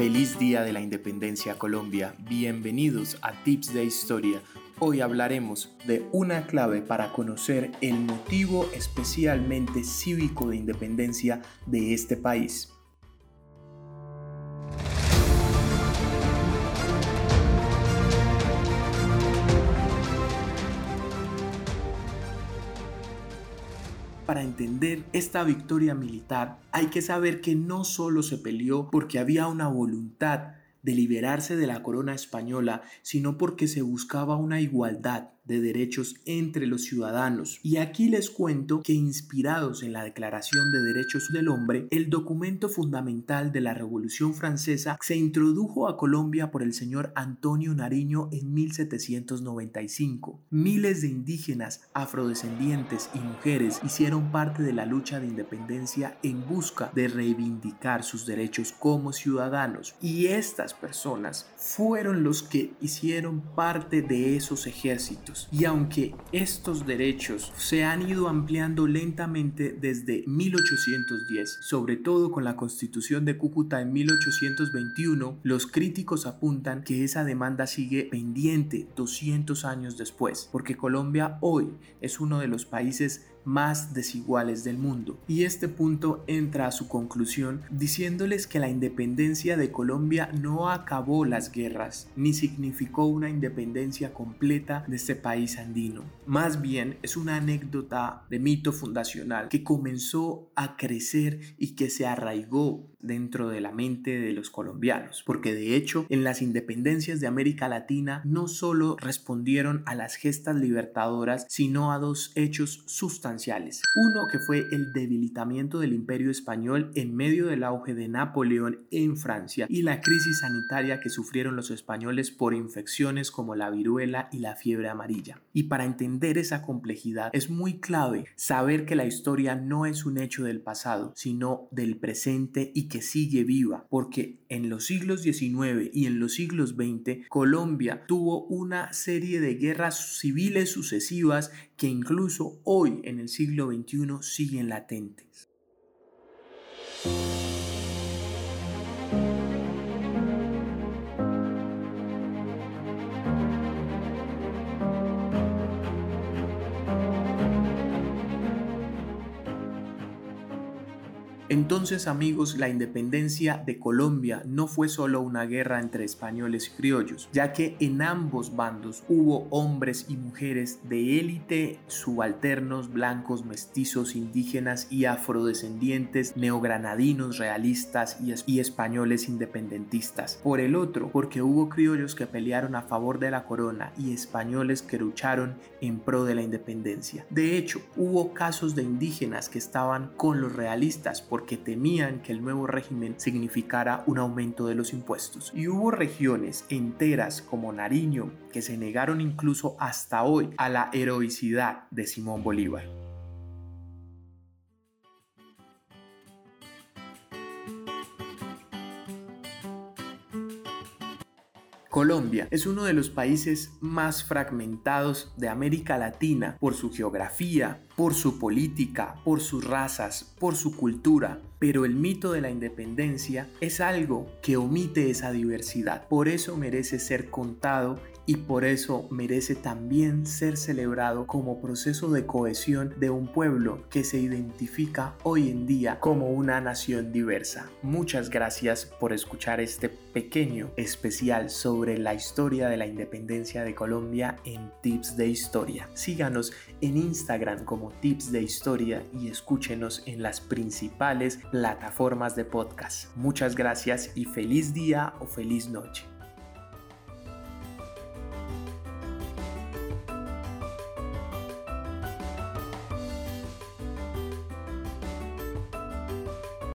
Feliz Día de la Independencia Colombia. Bienvenidos a Tips de Historia. Hoy hablaremos de una clave para conocer el motivo especialmente cívico de independencia de este país. Para entender esta victoria militar hay que saber que no solo se peleó porque había una voluntad de liberarse de la corona española, sino porque se buscaba una igualdad de derechos entre los ciudadanos. Y aquí les cuento que inspirados en la Declaración de Derechos del Hombre, el documento fundamental de la Revolución Francesa se introdujo a Colombia por el señor Antonio Nariño en 1795. Miles de indígenas, afrodescendientes y mujeres hicieron parte de la lucha de independencia en busca de reivindicar sus derechos como ciudadanos. Y estas personas fueron los que hicieron parte de esos ejércitos y aunque estos derechos se han ido ampliando lentamente desde 1810, sobre todo con la constitución de Cúcuta en 1821, los críticos apuntan que esa demanda sigue pendiente 200 años después, porque Colombia hoy es uno de los países más desiguales del mundo. Y este punto entra a su conclusión diciéndoles que la independencia de Colombia no acabó las guerras, ni significó una independencia completa de este país andino. Más bien es una anécdota de mito fundacional que comenzó a crecer y que se arraigó dentro de la mente de los colombianos, porque de hecho en las independencias de América Latina no solo respondieron a las gestas libertadoras, sino a dos hechos sustanciales. Uno que fue el debilitamiento del imperio español en medio del auge de Napoleón en Francia y la crisis sanitaria que sufrieron los españoles por infecciones como la viruela y la fiebre amarilla. Y para entender esa complejidad es muy clave saber que la historia no es un hecho del pasado, sino del presente y que sigue viva, porque en los siglos XIX y en los siglos XX Colombia tuvo una serie de guerras civiles sucesivas que incluso hoy en el siglo XXI siguen latentes. Entonces amigos, la independencia de Colombia no fue solo una guerra entre españoles y criollos, ya que en ambos bandos hubo hombres y mujeres de élite, subalternos, blancos, mestizos, indígenas y afrodescendientes, neogranadinos, realistas y, españoles independentistas. Por el otro, porque hubo criollos que pelearon a favor de la corona y españoles que lucharon en pro de la independencia. De hecho, hubo casos de indígenas que estaban con los realistas por porque temían que el nuevo régimen significara un aumento de los impuestos. Y hubo regiones enteras como Nariño que se negaron incluso hasta hoy a la heroicidad de Simón Bolívar. Colombia es uno de los países más fragmentados de América Latina por su geografía, por su política, por sus razas, por su cultura, pero el mito de la independencia es algo que omite esa diversidad. Por eso merece ser contado y por eso merece también ser celebrado como proceso de cohesión de un pueblo que se identifica hoy en día como una nación diversa. Muchas gracias por escuchar este pequeño especial sobre la historia de la independencia de Colombia en Tips de Historia. Síganos en Instagram como tips de historia y escúchenos en las principales plataformas de podcast. Muchas gracias y feliz día o feliz noche.